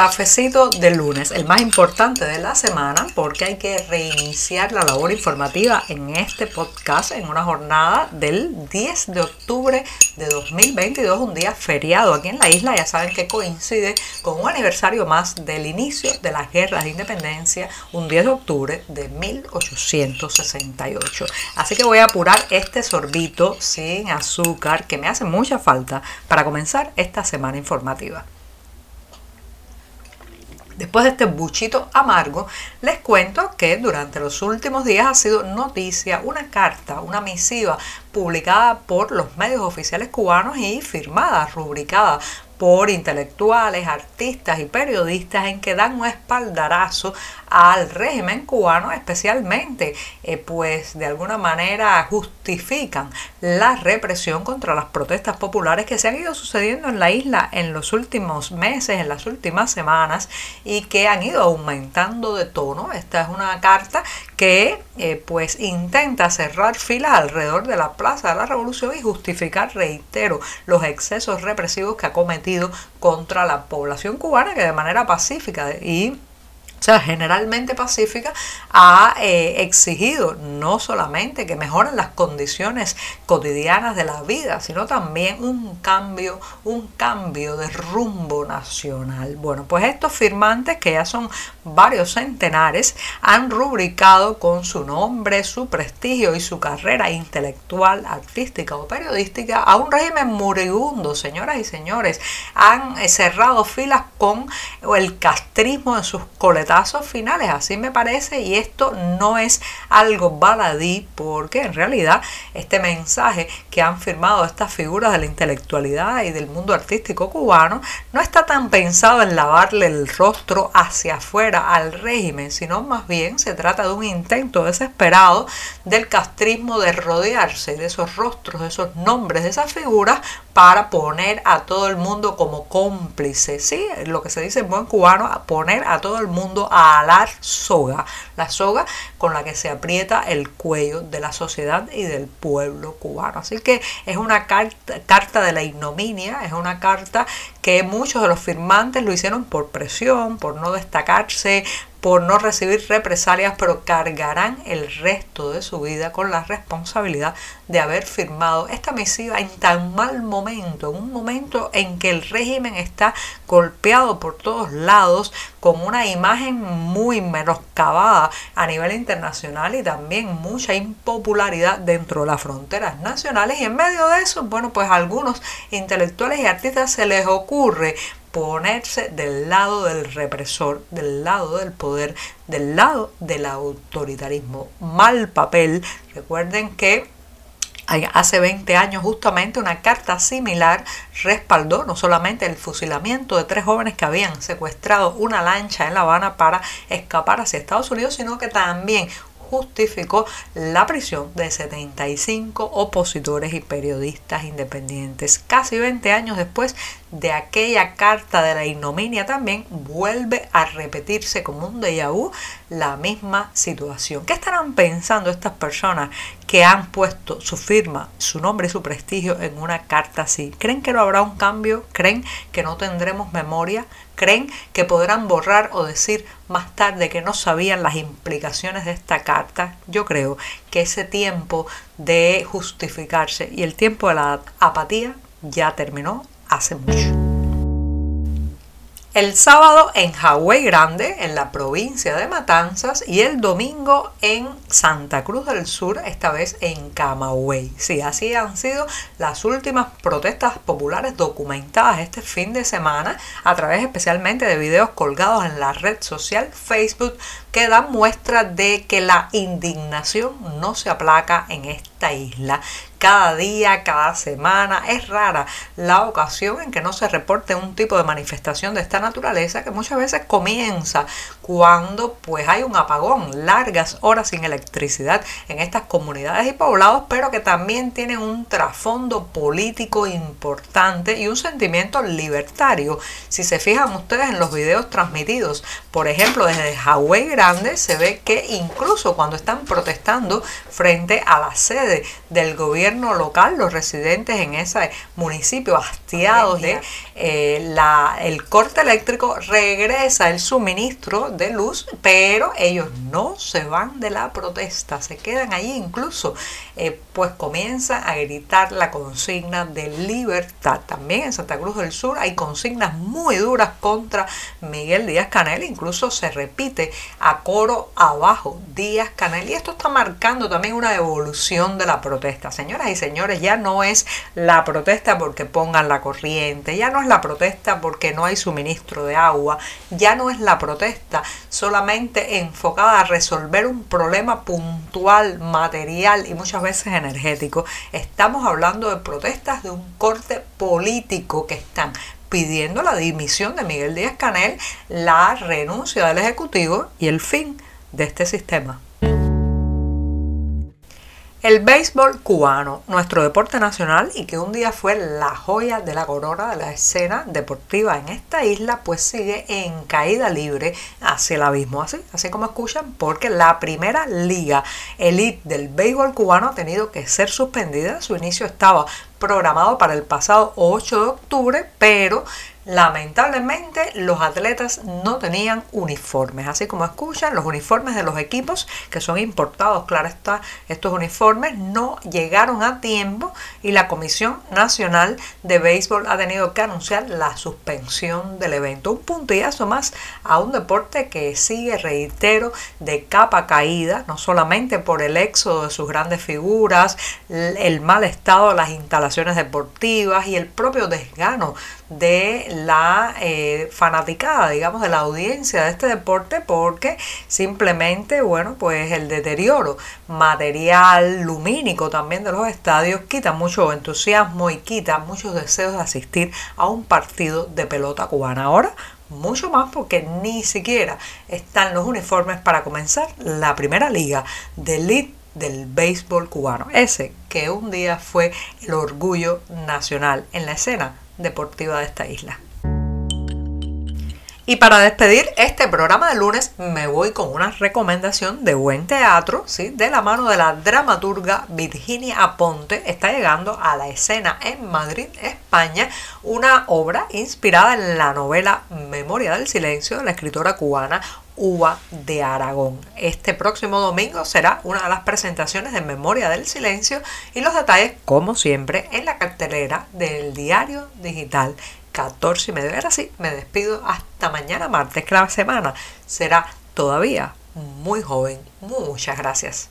Cafecito de lunes, el más importante de la semana, porque hay que reiniciar la labor informativa en este podcast en una jornada del 10 de octubre de 2022, un día feriado aquí en la isla. Ya saben que coincide con un aniversario más del inicio de las guerras de independencia, un 10 de octubre de 1868. Así que voy a apurar este sorbito sin azúcar que me hace mucha falta para comenzar esta semana informativa. Después de este buchito amargo, les cuento que durante los últimos días ha sido noticia una carta, una misiva publicada por los medios oficiales cubanos y firmada, rubricada por intelectuales, artistas y periodistas en que dan un espaldarazo al régimen cubano, especialmente, eh, pues de alguna manera justifican la represión contra las protestas populares que se han ido sucediendo en la isla en los últimos meses, en las últimas semanas y que han ido aumentando de tono. Esta es una carta que eh, pues intenta cerrar filas alrededor de la Plaza de la Revolución y justificar, reitero, los excesos represivos que ha cometido contra la población cubana que de manera pacífica y o sea, generalmente pacífica, ha eh, exigido no solamente que mejoren las condiciones cotidianas de la vida, sino también un cambio, un cambio de rumbo nacional. Bueno, pues estos firmantes, que ya son varios centenares, han rubricado con su nombre, su prestigio y su carrera intelectual, artística o periodística a un régimen moribundo, señoras y señores. Han eh, cerrado filas con el castrismo de sus finales, así me parece, y esto no es algo baladí, porque en realidad este mensaje que han firmado estas figuras de la intelectualidad y del mundo artístico cubano no está tan pensado en lavarle el rostro hacia afuera al régimen, sino más bien se trata de un intento desesperado del castrismo de rodearse de esos rostros, de esos nombres, de esas figuras para poner a todo el mundo como cómplice, ¿sí? Lo que se dice en buen cubano, poner a todo el mundo a la soga, la soga con la que se aprieta el cuello de la sociedad y del pueblo cubano. Así que es una carta, carta de la ignominia, es una carta que muchos de los firmantes lo hicieron por presión, por no destacarse, por no recibir represalias, pero cargarán el resto de su vida con la responsabilidad de haber firmado esta misiva en tan mal momento, en un momento en que el régimen está golpeado por todos lados, con una imagen muy menoscabada a nivel internacional y también mucha impopularidad dentro de las fronteras nacionales. Y en medio de eso, bueno, pues a algunos intelectuales y artistas se les ocurre ponerse del lado del represor, del lado del poder, del lado del autoritarismo. Mal papel. Recuerden que Hace 20 años justamente una carta similar respaldó no solamente el fusilamiento de tres jóvenes que habían secuestrado una lancha en La Habana para escapar hacia Estados Unidos, sino que también justificó la prisión de 75 opositores y periodistas independientes. Casi 20 años después de aquella carta de la ignominia también vuelve a repetirse como un déjà vu la misma situación. ¿Qué estarán pensando estas personas que han puesto su firma, su nombre y su prestigio en una carta así? ¿Creen que no habrá un cambio? ¿Creen que no tendremos memoria? ¿Creen que podrán borrar o decir más tarde que no sabían las implicaciones de esta carta? Yo creo que ese tiempo de justificarse y el tiempo de la apatía ya terminó hace mucho. El sábado en Hawái Grande, en la provincia de Matanzas, y el domingo en Santa Cruz del Sur, esta vez en Camagüey. Sí, así han sido las últimas protestas populares documentadas este fin de semana a través especialmente de videos colgados en la red social Facebook que dan muestra de que la indignación no se aplaca en esta isla cada día, cada semana. Es rara la ocasión en que no se reporte un tipo de manifestación de esta naturaleza que muchas veces comienza cuando pues hay un apagón, largas horas sin electricidad en estas comunidades y poblados, pero que también tienen un trasfondo político importante y un sentimiento libertario. Si se fijan ustedes en los videos transmitidos, por ejemplo, desde Hawái Grande, se ve que incluso cuando están protestando frente a la sede del gobierno local, los residentes en ese municipio hastiados de eh, la, el corte eléctrico, regresa el suministro de luz, pero ellos no se van de la protesta, se quedan allí incluso, eh, pues comienzan a gritar la consigna de libertad. También en Santa Cruz del Sur hay consignas muy duras contra Miguel Díaz Canel, incluso se repite a coro abajo Díaz Canel, y esto está marcando también una evolución de la protesta. Señores, y señores, ya no es la protesta porque pongan la corriente, ya no es la protesta porque no hay suministro de agua, ya no es la protesta solamente enfocada a resolver un problema puntual, material y muchas veces energético. Estamos hablando de protestas de un corte político que están pidiendo la dimisión de Miguel Díaz Canel, la renuncia del Ejecutivo y el fin de este sistema. El béisbol cubano, nuestro deporte nacional y que un día fue la joya de la corona de la escena deportiva en esta isla, pues sigue en caída libre hacia el abismo, así, así como escuchan, porque la primera liga elite del béisbol cubano ha tenido que ser suspendida. Su inicio estaba programado para el pasado 8 de octubre, pero Lamentablemente los atletas no tenían uniformes, así como escuchan, los uniformes de los equipos que son importados, claro está, estos uniformes no llegaron a tiempo y la Comisión Nacional de Béisbol ha tenido que anunciar la suspensión del evento. Un puntillazo más a un deporte que sigue, reitero, de capa caída, no solamente por el éxodo de sus grandes figuras, el mal estado de las instalaciones deportivas y el propio desgano de la eh, fanaticada, digamos, de la audiencia de este deporte porque simplemente, bueno, pues el deterioro material lumínico también de los estadios quita mucho entusiasmo y quita muchos deseos de asistir a un partido de pelota cubana. Ahora, mucho más porque ni siquiera están los uniformes para comenzar la primera liga de elite del béisbol cubano. Ese que un día fue el orgullo nacional en la escena deportiva de esta isla. Y para despedir este programa de lunes me voy con una recomendación de buen teatro, ¿sí? de la mano de la dramaturga Virginia Aponte. Está llegando a la escena en Madrid, España, una obra inspirada en la novela Memoria del Silencio de la escritora cubana Uva de Aragón. Este próximo domingo será una de las presentaciones de Memoria del Silencio y los detalles, como siempre, en la cartelera del diario digital 14 y medio. Ahora sí, me despido hasta mañana martes, que la semana será todavía muy joven. Muchas gracias.